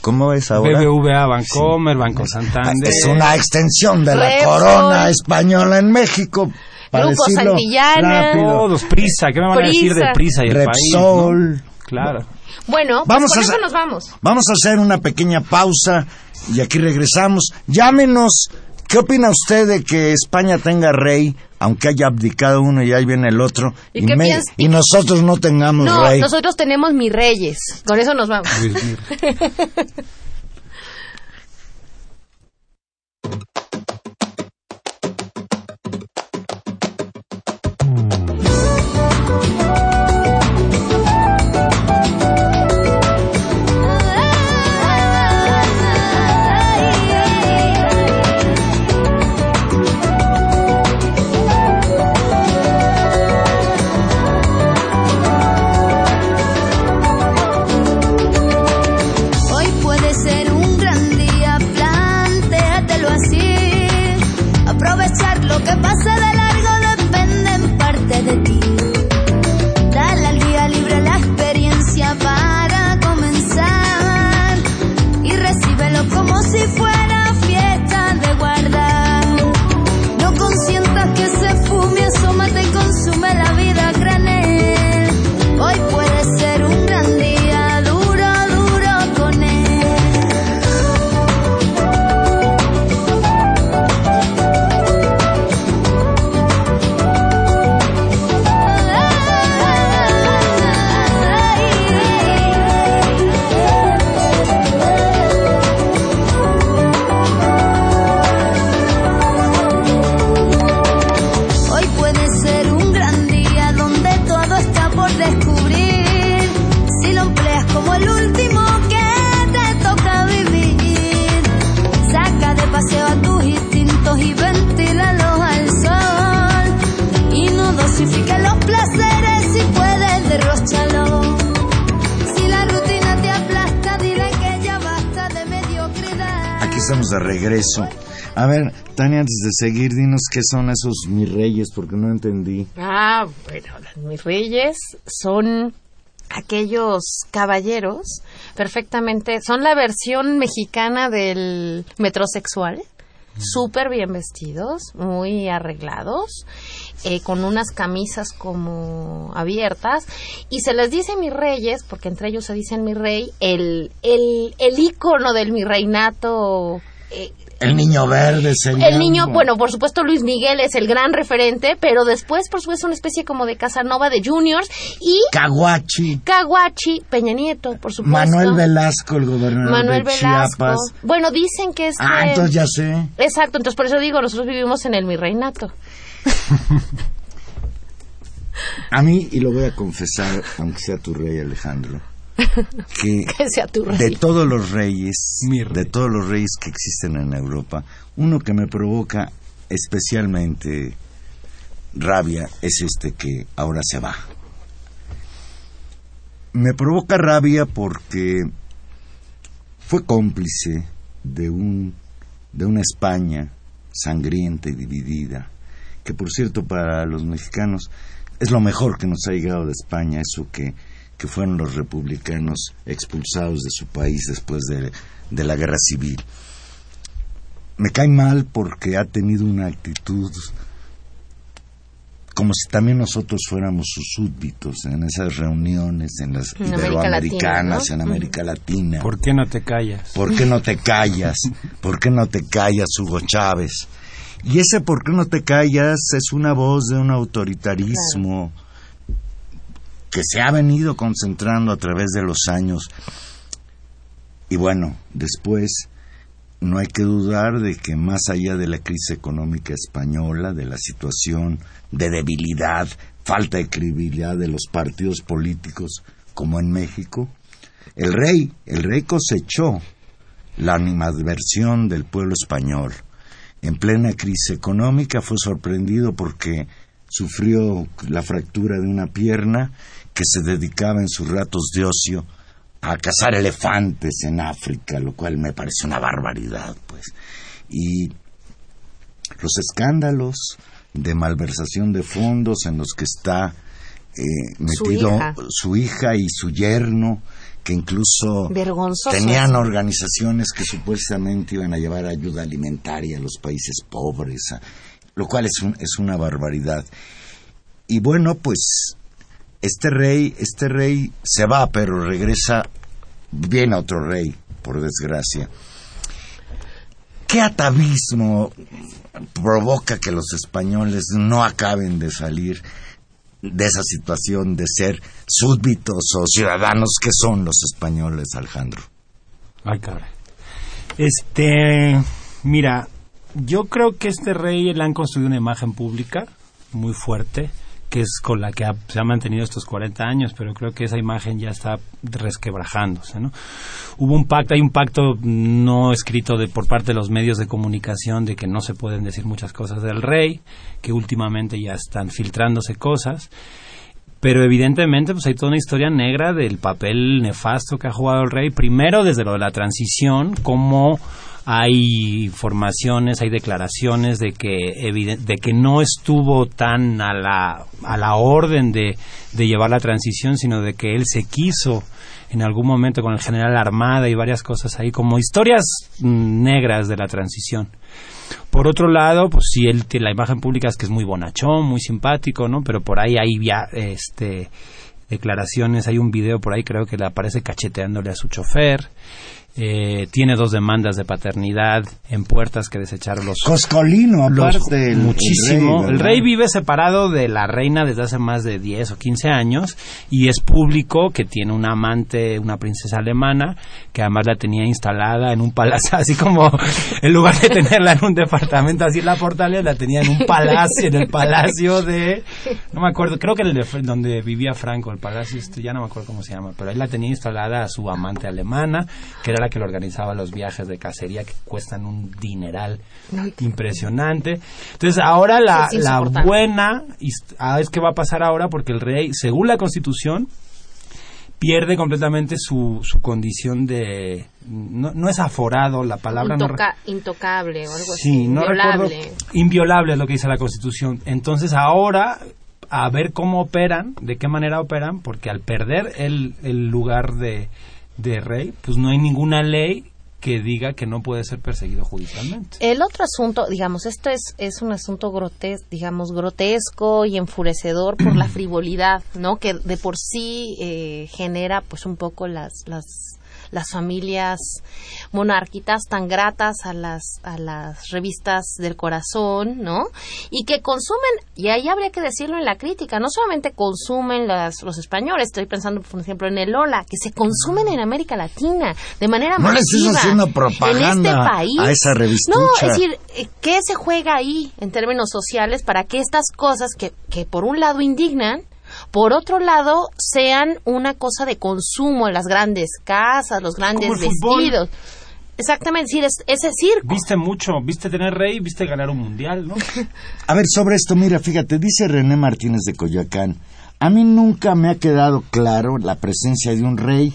Speaker 3: ¿cómo es ahora?
Speaker 4: BBVA, Bancomer, Banco Santander.
Speaker 3: Es una extensión de la
Speaker 2: Repsol.
Speaker 3: corona española en México. Para
Speaker 2: Grupo
Speaker 3: decirlo
Speaker 2: Santillana.
Speaker 3: rápido.
Speaker 4: Todos, Prisa, ¿qué me van a decir de
Speaker 2: Prisa.
Speaker 4: Prisa y el país?
Speaker 3: Repsol.
Speaker 4: no? Claro.
Speaker 2: Bueno, pues
Speaker 3: Vamos
Speaker 2: con
Speaker 3: a
Speaker 2: eso nos vamos.
Speaker 3: Vamos a hacer una pequeña pausa y aquí regresamos. Llámenos. ¿Qué opina usted de que España tenga rey, aunque haya abdicado uno y ahí viene el otro,
Speaker 2: ¿Y qué piens-
Speaker 3: y nosotros no tengamos
Speaker 2: No,
Speaker 3: rey?
Speaker 2: nosotros tenemos mis reyes. Con eso nos vamos.
Speaker 3: Tania, antes de seguir, dinos qué son esos mis reyes, porque no entendí.
Speaker 2: Ah, bueno, mis reyes son aquellos caballeros perfectamente, son la versión mexicana del metrosexual, súper bien vestidos, muy arreglados, eh, con unas camisas como abiertas, y se les dice mis reyes, porque entre ellos se dicen mi rey, el, el, el ícono del mi reinato. eh,
Speaker 3: El niño verde sería.
Speaker 2: el niño, bueno, por supuesto Luis Miguel es el gran referente, pero después, por supuesto, una especie como de Casanova de Juniors y
Speaker 3: Caguachi.
Speaker 2: Caguachi, Peña Nieto, por supuesto.
Speaker 3: Manuel Velasco, el gobernador
Speaker 2: Manuel
Speaker 3: de
Speaker 2: Velasco.
Speaker 3: Chiapas.
Speaker 2: Bueno, dicen que es...
Speaker 3: Ah, entonces ya sé.
Speaker 2: Exacto, entonces por eso digo, nosotros vivimos en el mi reinato.
Speaker 3: A mí, y lo voy a confesar, aunque sea tu rey Alejandro, que
Speaker 2: Que sea tu rey.
Speaker 3: de todos los reyes,
Speaker 4: rey.
Speaker 3: de todos los reyes que existen en Europa, uno que me provoca especialmente rabia es este que ahora se va. Me provoca rabia porque fue cómplice de un de una España sangrienta y dividida, que por cierto para los mexicanos es lo mejor que nos ha llegado de España, eso que, que fueron los republicanos expulsados de su país después de, de la guerra civil. Me cae mal porque ha tenido una actitud como si también nosotros fuéramos sus súbditos en esas reuniones, en las
Speaker 2: En América
Speaker 3: iberoamericanas,
Speaker 2: Latina, ¿no?
Speaker 3: en América Latina.
Speaker 4: ¿Por qué no te callas?
Speaker 3: ¿Por qué no te callas? ¿Por qué no te callas, Hugo Chávez? Y ese por qué no te callas es una voz de un autoritarismo que se ha venido concentrando a través de los años. Y bueno, después no hay que dudar de que más allá de la crisis económica española, de la situación de debilidad, falta de credibilidad de los partidos políticos como en México, el rey, el rey cosechó la animadversión del pueblo español. En plena crisis económica fue sorprendido porque sufrió la fractura de una pierna que se dedicaba en sus ratos de ocio a cazar elefantes en África, lo cual me parece una barbaridad, pues. Y los escándalos de malversación de fondos en los que está eh,
Speaker 2: Su
Speaker 3: metido
Speaker 2: hija.
Speaker 3: su hija y su yerno, que incluso
Speaker 2: Vergonzoso.
Speaker 3: tenían organizaciones que supuestamente iban a llevar ayuda alimentaria a los países pobres, lo cual es, un- es una barbaridad. Y bueno, pues este rey, este rey se va, pero regresa, viene otro rey, por desgracia. ¿Qué atavismo provoca que los españoles no acaben de salir de esa situación de ser súbditos o ciudadanos que son los españoles, Alejandro?
Speaker 4: Ay, cabrón. Este, mira, yo creo que este rey le han construido una imagen pública muy fuerte, que es con la que se ha mantenido estos 40 años, pero creo que esa imagen ya está resquebrajándose, ¿no? Hubo un pacto, hay un pacto no escrito de, por parte de los medios de comunicación de que no se pueden decir muchas cosas del rey, que últimamente ya están filtrándose cosas, pero evidentemente pues hay toda una historia negra del papel nefasto que ha jugado el rey, primero desde lo de la transición, como hay informaciones, hay declaraciones de que de que no estuvo tan a la a la orden de, de llevar la transición, sino de que él se quiso en algún momento con el general Armada y varias cosas ahí como historias mm, negras de la transición. Por otro lado, pues sí, él tiene la imagen pública es que es muy bonachón, muy simpático, ¿no? Pero por ahí hay este, declaraciones, hay un video por ahí creo que le aparece cacheteándole a su chofer. Eh, tiene dos demandas de paternidad en puertas que desecharon los
Speaker 3: Coscolino, aparte.
Speaker 4: muchísimo.
Speaker 3: El
Speaker 4: El
Speaker 3: rey,
Speaker 4: vive separado de la reina desde hace más de 10 o 15 años y es público que tiene una amante, una princesa alemana, que además la tenía instalada en un palacio, así como en lugar de tenerla en un departamento así en la portales, la tenía en un palacio, en el palacio de, no me acuerdo, creo que el de donde vivía Franco, el palacio, este, ya no me acuerdo cómo se llama, pero ahí la tenía instalada a su amante alemana, que era la que le organizaba los viajes de cacería que cuestan un dineral impresionante. Entonces ahora la,
Speaker 2: Sí,
Speaker 4: la buena ah, es que va a pasar ahora porque el rey, según la constitución, pierde completamente su, su condición de... No, no es aforado la palabra. no
Speaker 2: intocable o algo así.
Speaker 4: No
Speaker 2: Inviolable.
Speaker 4: recuerdo. Inviolable es lo que dice la Constitución. Entonces ahora a ver cómo operan, de qué manera operan, porque al perder el, el lugar de, de rey, pues no hay ninguna ley que diga que no puede ser perseguido judicialmente.
Speaker 2: El otro asunto, digamos, esto es, es un asunto grotes, digamos, grotesco y enfurecedor por la frivolidad, ¿no? Que de por sí eh, genera, pues, un poco las, las, las familias monárquicas tan gratas a las, a las revistas del corazón, ¿no? Y que consumen, y ahí habría que decirlo en la crítica, no solamente consumen las, los españoles, estoy pensando, por ejemplo, en el Lola, que se consumen en América Latina de manera
Speaker 3: No
Speaker 2: masiva. en
Speaker 3: propaganda
Speaker 2: este país.
Speaker 3: a esa revistucha.
Speaker 2: No, es decir, eh, ¿qué se juega ahí en términos sociales para que estas cosas que, que por un lado indignan, por otro lado sean una cosa de consumo en las grandes casas, los grandes
Speaker 4: Como el fútbol.
Speaker 2: vestidos? Exactamente, decir, es- ese circo.
Speaker 4: Viste mucho, viste tener rey, viste ganar un mundial, ¿no?
Speaker 3: A ver, sobre esto, mira, fíjate, dice René Martínez de Coyoacán, a mí nunca me ha quedado claro la presencia de un rey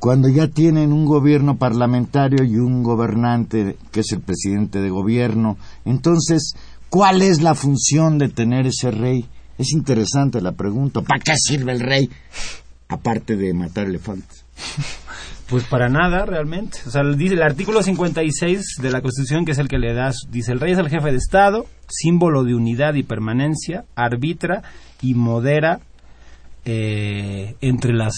Speaker 3: cuando ya tienen un gobierno parlamentario y un gobernante que es el presidente de gobierno. Entonces, ¿cuál es la función de tener ese rey? Es interesante la pregunta. ¿Para qué sirve el rey? Aparte de matar elefantes.
Speaker 4: Pues para nada, realmente. O sea, dice el artículo 56 de la Constitución, que es el que le da, dice, el rey es el jefe de Estado, símbolo de unidad y permanencia, arbitra y modera eh, entre las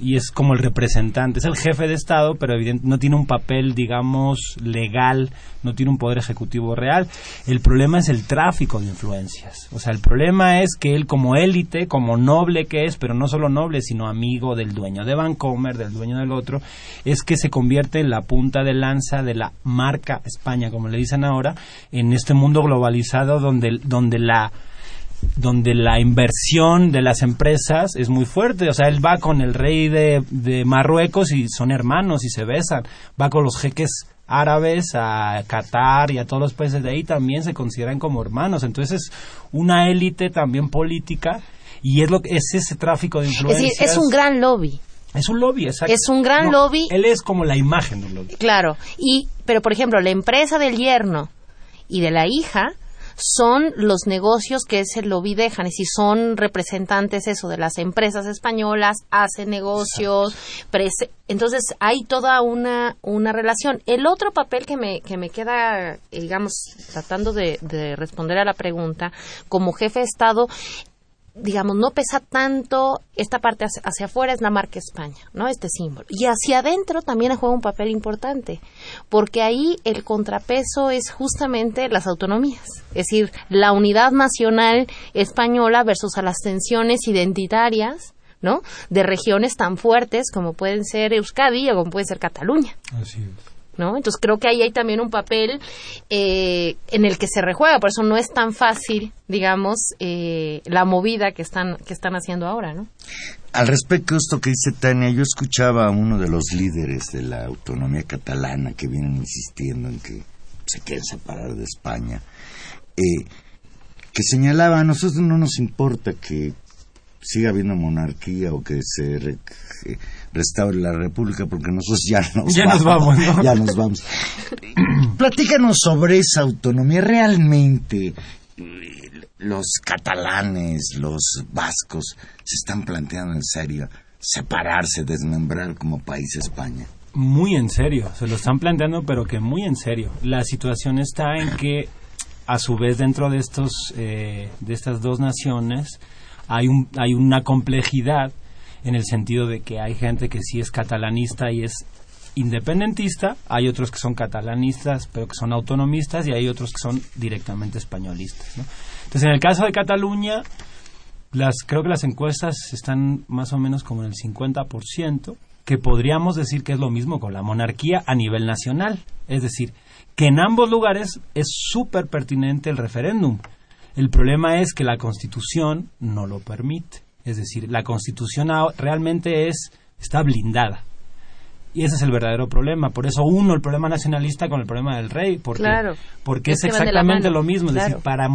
Speaker 4: y es como el representante es el jefe de estado pero evidentemente no tiene un papel digamos legal no tiene un poder ejecutivo real. El problema es el tráfico de influencias. O sea el problema es que él como élite como noble que es pero no solo noble sino amigo del dueño de Vancomer del dueño del otro es que se convierte en la punta de lanza de la marca España como le dicen ahora en este mundo globalizado donde donde la donde la inversión de las empresas es muy fuerte. O sea, él va con el rey de, de Marruecos y son hermanos y se besan. Va con los jeques árabes a Qatar y a todos los países de ahí también se consideran como hermanos. Entonces es una élite también política y es lo que es ese tráfico de influencias.
Speaker 2: Es decir, es un gran lobby.
Speaker 4: Es un lobby, exacto.
Speaker 2: Es un gran lobby.
Speaker 4: Él es como la imagen de un lobby.
Speaker 2: Claro. Y, pero por ejemplo, la empresa del yerno y de la hija son los negocios que ese lobby dejan, y si son representantes eso de las empresas españolas, hacen negocios, entonces hay toda una, una relación. El otro papel que me, que me queda, digamos, tratando de, de responder a la pregunta, como jefe de Estado, digamos, no pesa tanto esta parte hacia, afuera, es la marca España, ¿no? Este símbolo. Y hacia adentro también juega un papel importante, porque ahí el contrapeso es justamente las autonomías, es decir, la unidad nacional española versus a las tensiones identitarias, ¿no? De regiones tan fuertes como pueden ser Euskadi o como puede ser Cataluña.
Speaker 4: Así es.
Speaker 2: Entonces creo que ahí hay también un papel eh, en el que se rejuega, por eso no es tan fácil, digamos, eh, la movida que están, que están haciendo ahora, ¿no?
Speaker 3: Al respecto de esto que dice Tania, yo escuchaba a uno de los líderes de la autonomía catalana que vienen insistiendo en que se quieren separar de España, eh, que señalaba, a nosotros no nos importa que siga habiendo monarquía o que se restaure la república porque nosotros ya nos
Speaker 4: ya
Speaker 3: vamos,
Speaker 4: nos vamos
Speaker 3: ya nos vamos. Platícanos sobre esa autonomía. Realmente los catalanes los vascos se están planteando en serio separarse desmembrar como país España.
Speaker 4: Muy en serio se lo están planteando pero que muy en serio. La situación está en que a su vez dentro de estos eh, de estas dos naciones hay, un, hay una complejidad en el sentido de que hay gente que sí es catalanista y es independentista, hay otros que son catalanistas pero que son autonomistas y hay otros que son directamente españolistas. Entonces, en el caso de Cataluña, las, creo que las encuestas están más o menos como en el 50%, que podríamos decir que es lo mismo con la monarquía a nivel nacional. Es decir, que en ambos lugares es súper pertinente el referéndum. El problema es que la Constitución no lo permite. Es decir, la Constitución realmente es está blindada. Y ese es el verdadero problema. Por eso uno el problema nacionalista con el problema del rey, porque porque es, exactamente lo mismo. Es decir, para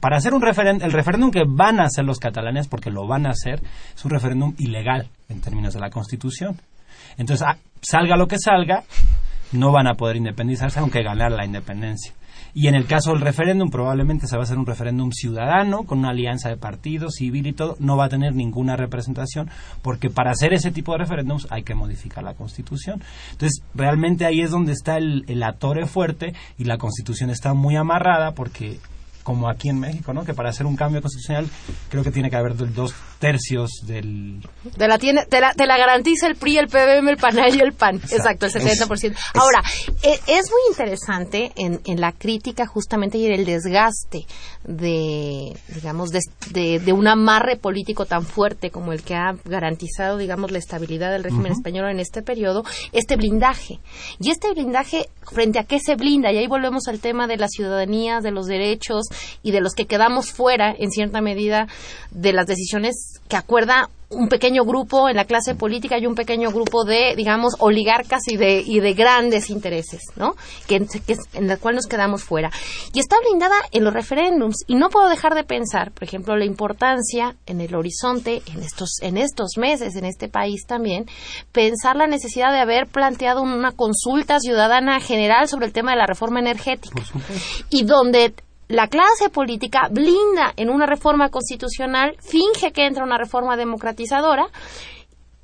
Speaker 4: para hacer un referéndum, el referéndum que van a hacer los catalanes, porque lo van a hacer, es un referéndum ilegal en términos de la Constitución. Entonces, salga lo que salga, no van a poder independizarse aunque ganar la independencia. Y en el caso del referéndum, probablemente se va a hacer un referéndum ciudadano, con una alianza de partidos, civil y todo, no va a tener ninguna representación, porque para hacer ese tipo de referéndums hay que modificar la Constitución. Entonces, realmente ahí es donde está el, el atore fuerte y la Constitución está muy amarrada porque como aquí en México, ¿no? Que para hacer un cambio constitucional creo que tiene que haber dos tercios del...
Speaker 2: De la tiene, te, la, te la garantiza el PRI, el PBM, el PANAI y el PAN. Exacto, el 70%. Ahora, e, es, muy interesante en, en, la crítica justamente y en el desgaste de, digamos, de, de, un amarre político tan fuerte como el que ha garantizado, digamos, la estabilidad del régimen español en este periodo, este blindaje. Y este blindaje, frente a qué se blinda, y ahí volvemos al tema de la ciudadanía, de los derechos, y de los que quedamos fuera, en cierta medida, de las decisiones que acuerda un pequeño grupo en la clase política y un pequeño grupo de, digamos, oligarcas y de, y de grandes intereses, ¿no? Que, que en la cual nos quedamos fuera. Y está blindada en los referéndums. Y no puedo dejar de pensar, por ejemplo, la importancia en el horizonte, en estos, en estos meses, en este país también, pensar la necesidad de haber planteado una consulta ciudadana general sobre el tema de la reforma energética. Y donde la clase política blinda en una reforma constitucional, finge que entra una reforma democratizadora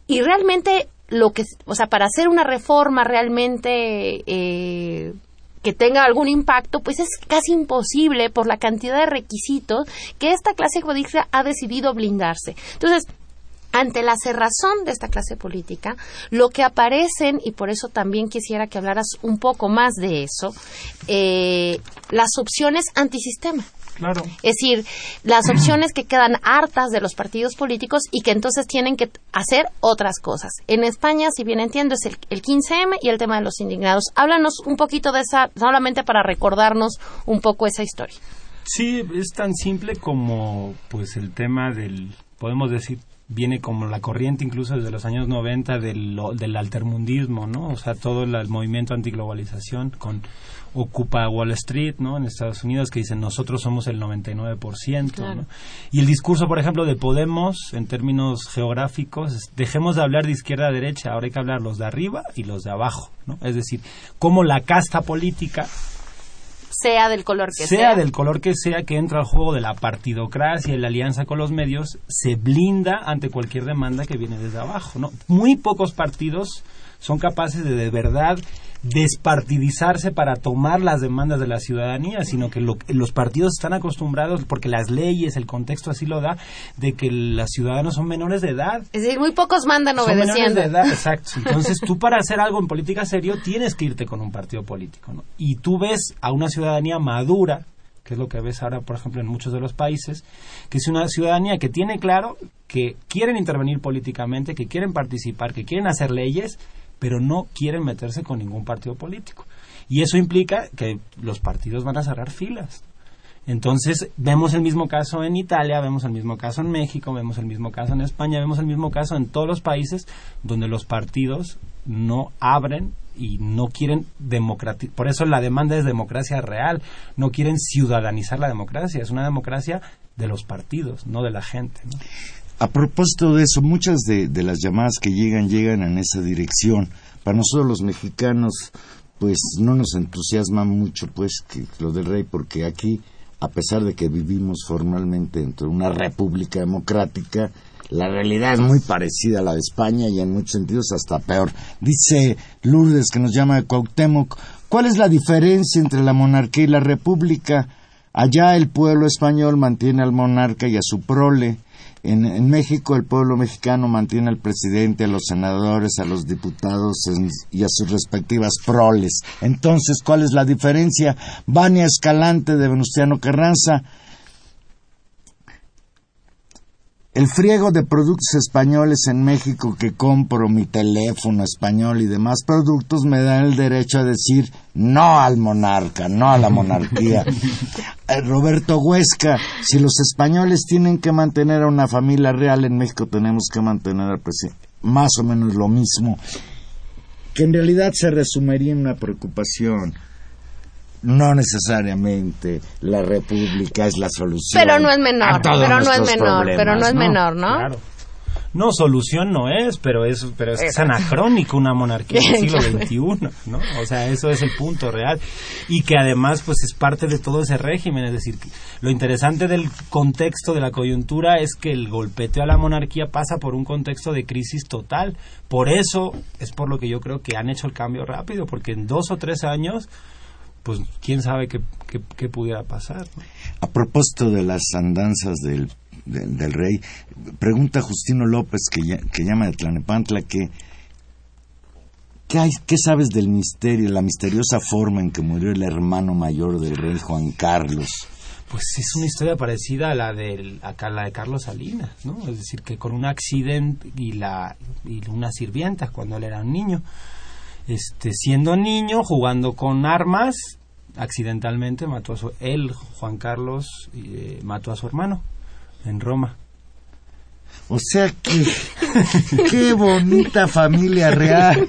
Speaker 2: y realmente lo que, o sea, para hacer una reforma realmente eh, que tenga algún impacto, pues es casi imposible por la cantidad de requisitos que esta clase política ha decidido blindarse. Entonces, ante la cerrazón de esta clase política, lo que aparecen, y por eso también quisiera que hablaras un poco más de eso, eh, las opciones antisistema.
Speaker 4: Claro.
Speaker 2: Es decir, las opciones que quedan hartas de los partidos políticos y que entonces tienen que hacer otras cosas. En España, si bien entiendo, es el, el 15M y el tema de los indignados. Háblanos un poquito de esa, solamente para recordarnos un poco esa historia.
Speaker 4: Sí, es tan simple como pues el tema del, podemos decir, viene como la corriente incluso desde los años 90 del, del altermundismo, ¿no? O sea, todo el, movimiento antiglobalización con Ocupa Wall Street, ¿no? En Estados Unidos que dicen nosotros somos el 99%, ¿no? Y el discurso, por ejemplo, de Podemos en términos geográficos, es, dejemos de hablar de izquierda a derecha, ahora hay que hablar los de arriba y los de abajo, ¿no? Es decir, cómo la casta política
Speaker 2: sea del color que sea.
Speaker 4: sea del color que sea que entra al juego de la partidocracia y la alianza con los medios, se blinda ante cualquier demanda que viene desde abajo. ¿no? Muy pocos partidos son capaces de de verdad despartidizarse para tomar las demandas de la ciudadanía, sino que los partidos están acostumbrados, porque las leyes, el contexto así lo da, de que los ciudadanos son menores de edad.
Speaker 2: Es decir, muy pocos mandan obedeciendo.
Speaker 4: Son menores de edad, exacto. Entonces tú para hacer algo en política serio tienes que irte con un partido político, ¿no? Y tú ves a una ciudadanía madura, que es lo que ves ahora, por ejemplo, en muchos de los países, que es una ciudadanía que tiene claro que quieren intervenir políticamente, que quieren participar, que quieren hacer leyes, pero no quieren meterse con ningún partido político. Y eso implica que los partidos van a cerrar filas. Entonces, vemos el mismo caso en Italia, vemos el mismo caso en México, vemos el mismo caso en España, vemos el mismo caso en todos los países donde los partidos no abren y no quieren democratizar. Por eso la demanda es democracia real. No quieren ciudadanizar la democracia. Es una democracia de los partidos, no de la gente.
Speaker 3: A propósito de eso, muchas de, de, las llamadas que llegan llegan en esa dirección. Para nosotros los mexicanos, pues no nos entusiasma mucho pues que lo del rey, porque aquí, a pesar de que vivimos formalmente dentro de una república democrática, la realidad es muy parecida a la de España y en muchos sentidos hasta peor. Dice Lourdes, que nos llama de Cuauhtémoc, ¿cuál es la diferencia entre la monarquía y la república? Allá el pueblo español mantiene al monarca y a su prole. En, en, México el pueblo mexicano mantiene al presidente, a los senadores, a los diputados y a sus respectivas proles. Entonces, ¿cuál es la diferencia? Vania Escalante de Venustiano Carranza. El friego de productos españoles en México que compro, mi teléfono español y demás productos me dan el derecho a decir no al monarca, no a la monarquía. Eh, Roberto Huesca, si los españoles tienen que mantener a una familia real, en México tenemos que mantener al presidente. Más o menos lo mismo. Que en realidad se resumiría en una preocupación no necesariamente la república es la solución.
Speaker 2: Pero no es menor, pero no es menor, pero no es menor, ¿no?
Speaker 4: Claro. No, solución no es, pero es, pero es, es anacrónico una monarquía del siglo XXI, ¿no? O sea, eso es el punto real. Y que además, pues es parte de todo ese régimen. Es decir, lo interesante del contexto de la coyuntura es que el golpeteo a la monarquía pasa por un contexto de crisis total. Por eso es por lo que yo creo que han hecho el cambio rápido, porque en dos o tres años pues quién sabe qué, qué, qué pudiera pasar. ¿no?
Speaker 3: A propósito de las andanzas del, de, del rey, pregunta Justino López, que, ya, que llama de Tlanepantla, que ¿qué, hay, ¿qué sabes del misterio, la misteriosa forma en que murió el hermano mayor del rey Juan Carlos?
Speaker 4: Pues es una historia parecida a la de, a la de Carlos Salinas, ¿no? Es decir, que con un accidente y, la, y unas sirvientas cuando él era un niño, este, siendo niño, jugando con armas, accidentalmente mató a su, él, Juan Carlos, eh, mató a su hermano en Roma.
Speaker 3: O sea que, qué bonita familia real.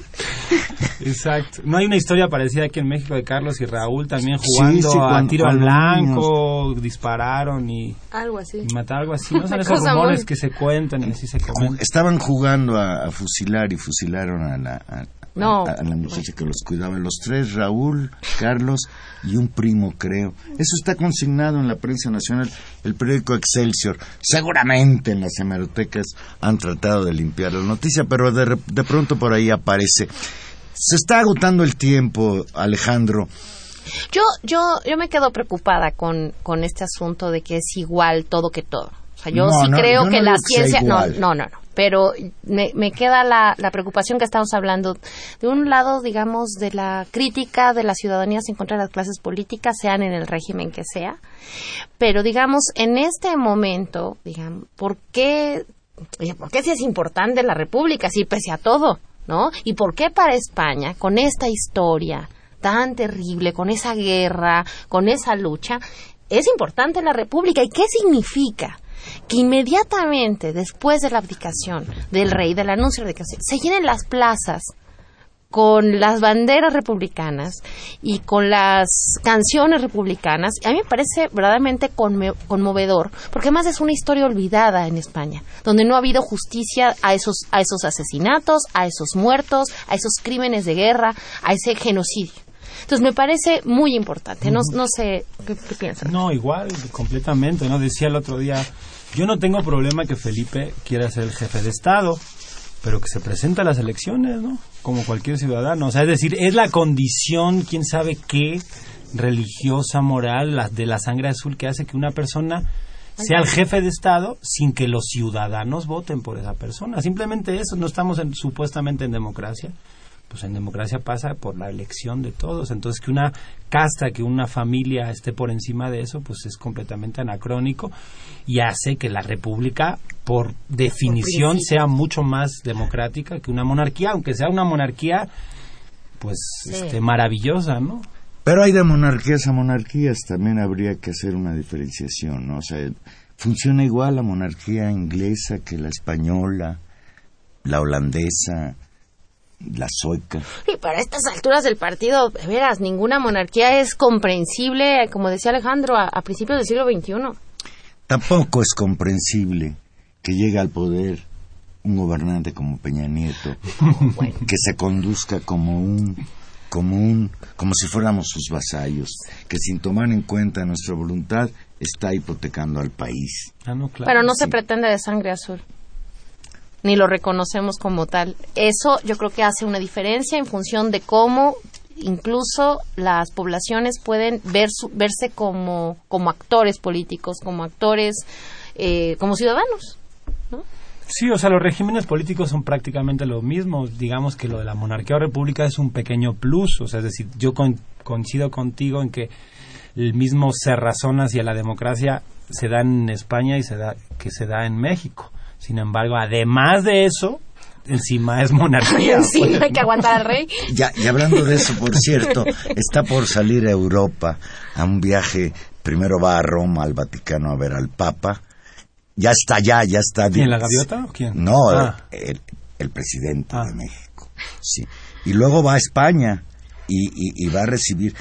Speaker 4: Exacto. No hay una historia parecida aquí en México de Carlos y Raúl también jugando
Speaker 3: sí,
Speaker 4: a
Speaker 3: cuando-
Speaker 4: tiro al blanco, dispararon y,
Speaker 2: Algo así.
Speaker 4: y mataron algo así. No son esos rumores
Speaker 2: muy-
Speaker 4: que se cuentan y así se comentan.
Speaker 3: Estaban jugando a, a fusilar y fusilaron a la, a,
Speaker 2: No.
Speaker 3: a- a la muchacha que los cuidaba. Los tres, Raúl, Carlos y un primo, creo. Eso está consignado en la prensa nacional, el periódico Excelsior. Seguramente en las hemerotecas han tratado de limpiar la noticia, pero de, de pronto por ahí aparece. Se está agotando el tiempo, Alejandro.
Speaker 2: Yo, yo, yo me quedo preocupada con, con este asunto de que es igual todo que todo. O sea, yo
Speaker 3: No,
Speaker 2: sí
Speaker 3: no,
Speaker 2: creo
Speaker 3: yo no
Speaker 2: que la
Speaker 3: que
Speaker 2: ciencia, no, no, no. Pero me, me queda la, la preocupación que estamos hablando. De un lado, digamos, de la crítica de la ciudadanía en contra de las clases políticas, sean en el régimen que sea. Pero, digamos, en este momento, digamos, ¿por qué, oye, ¿por qué si es importante la República, si pese a todo, ¿no? ¿Y por qué para España, con esta historia tan terrible, con esa guerra, con esa lucha, es importante la República? ¿Y qué significa? Que inmediatamente después de la abdicación del rey, del anuncio de la abdicación, se llenen las plazas con las banderas republicanas y con las canciones republicanas, a mí me parece verdaderamente conmovedor, porque además es una historia olvidada en España, donde no ha habido justicia a esos, a esos asesinatos, a esos muertos, a esos crímenes de guerra, a ese genocidio. Entonces me parece muy importante. No, no sé qué, qué piensan.
Speaker 4: No, igual, completamente, ¿no? Decía el otro día, yo no tengo problema que Felipe quiera ser el jefe de Estado, pero que se presenta a las elecciones, ¿no? Como cualquier ciudadano. O sea, es decir, es la condición, quién sabe qué, religiosa, moral, la, de la sangre azul que hace que una persona sea el jefe de Estado sin que los ciudadanos voten por esa persona. Simplemente eso, no estamos en- supuestamente en democracia. Pues en democracia pasa por la elección de todos. Entonces que una casta, que una familia esté por encima de eso, pues es completamente anacrónico y hace que la república, por definición, sea mucho más democrática que una monarquía, aunque sea una monarquía, pues este, maravillosa, ¿no?
Speaker 3: Pero hay de monarquías a monarquías, también habría que hacer una diferenciación, ¿no? O sea, funciona igual la monarquía inglesa que la española, la holandesa, la sueca.
Speaker 2: Y para estas alturas del partido, de veras, ninguna monarquía es comprensible, como decía Alejandro, a, a principios del siglo XXI.
Speaker 3: Tampoco es comprensible que llegue al poder un gobernante como Peña Nieto, que se conduzca como un, como un, como si fuéramos sus vasallos, que sin tomar en cuenta nuestra voluntad está hipotecando al país.
Speaker 4: Ah, no, claro.
Speaker 2: Pero no se pretende de sangre azul. Ni lo reconocemos como tal. Eso yo creo que hace una diferencia en función de cómo incluso las poblaciones pueden ver su- verse como, como actores políticos, como actores, eh, como ciudadanos.
Speaker 4: Sí, o sea, los regímenes políticos son prácticamente lo mismo. Digamos que lo de la monarquía o república es un pequeño plus. O sea, es decir, yo con- coincido contigo en que el mismo cerrazón hacia la democracia se da en España y se da que se da en México. Sin embargo, además de eso, encima es monarquía. Pues,
Speaker 2: hay que aguantar al rey.
Speaker 3: Ya, y hablando de eso, por cierto, está por salir a Europa a un viaje. Primero va a Roma, al Vaticano, a ver al Papa. Ya está allá, ya está.
Speaker 4: ¿Quién, la gaviota o quién?
Speaker 3: No,
Speaker 4: Ah.
Speaker 3: el, el presidente
Speaker 4: Ah.
Speaker 3: de México. Sí. Y luego va a España y, y- y va a recibir.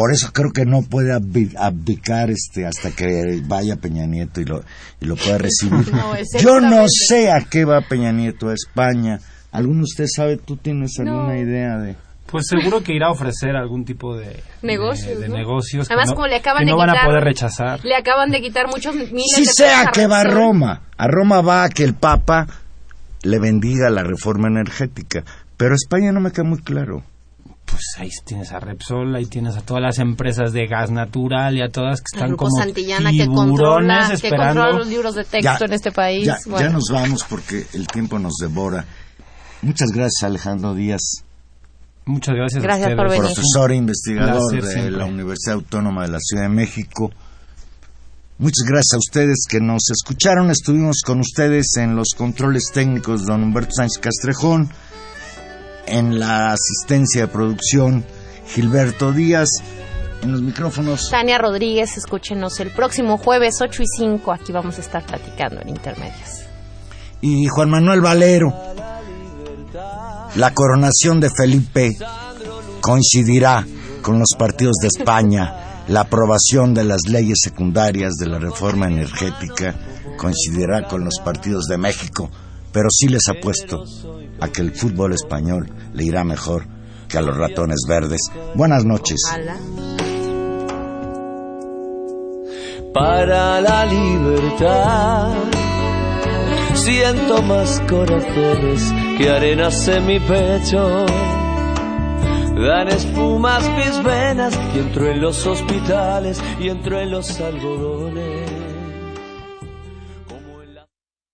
Speaker 3: Por eso creo que no puede abdi- abdicar este hasta que vaya Peña Nieto y lo, y lo pueda recibir.
Speaker 2: No,
Speaker 3: Yo no sé a qué va Peña Nieto a España. ¿Alguno de ustedes sabe? ¿Tú tienes alguna
Speaker 2: No.
Speaker 3: idea de...?
Speaker 4: Pues seguro que irá a ofrecer algún tipo de
Speaker 2: Negocios,
Speaker 4: de, de
Speaker 2: ¿no?
Speaker 4: negocios que
Speaker 2: Además,
Speaker 4: no,
Speaker 2: como le acaban
Speaker 4: que
Speaker 2: de
Speaker 4: no van a
Speaker 2: quitar-
Speaker 4: poder rechazar.
Speaker 2: Le acaban de quitar muchos miles
Speaker 3: Sí
Speaker 2: de
Speaker 3: sea que va a. Roma. A Roma va a que el Papa le bendiga la reforma energética. Pero a España no me queda muy claro.
Speaker 4: Pues ahí tienes a Repsol, ahí tienes a todas las empresas de gas natural y a todas que están
Speaker 2: grupo
Speaker 4: como
Speaker 2: Santillana que
Speaker 4: tiburones
Speaker 2: controla, que
Speaker 4: esperando.
Speaker 2: controla los libros de texto en este país.
Speaker 3: Ya,
Speaker 2: Bueno.
Speaker 3: ya nos vamos porque el tiempo nos devora. Muchas gracias, Alejandro Díaz,
Speaker 4: Muchas gracias,
Speaker 2: Gracias
Speaker 4: a
Speaker 2: por venir.
Speaker 3: profesor e investigador de
Speaker 4: siempre.
Speaker 3: la Universidad Autónoma de la Ciudad de México. Muchas gracias a ustedes que nos escucharon. Estuvimos con ustedes en los controles técnicos don Humberto Sánchez Castrejón, en la asistencia de producción Gilberto Díaz, en los micrófonos.
Speaker 2: Tania Rodríguez, escúchenos el próximo jueves 8 y 5. Aquí vamos a estar platicando en Intermedios.
Speaker 3: Y Juan Manuel Valero, la coronación de Felipe coincidirá con los partidos de España, la aprobación de las leyes secundarias de la reforma energética coincidirá con los partidos de México, pero sí les apuesto a que el fútbol español le irá mejor que a los ratones verdes. Buenas noches.
Speaker 1: Para la libertad siento más corazones que arenas en mi pecho. Dan espumas mis venas y entro en los hospitales y entro en los algodones.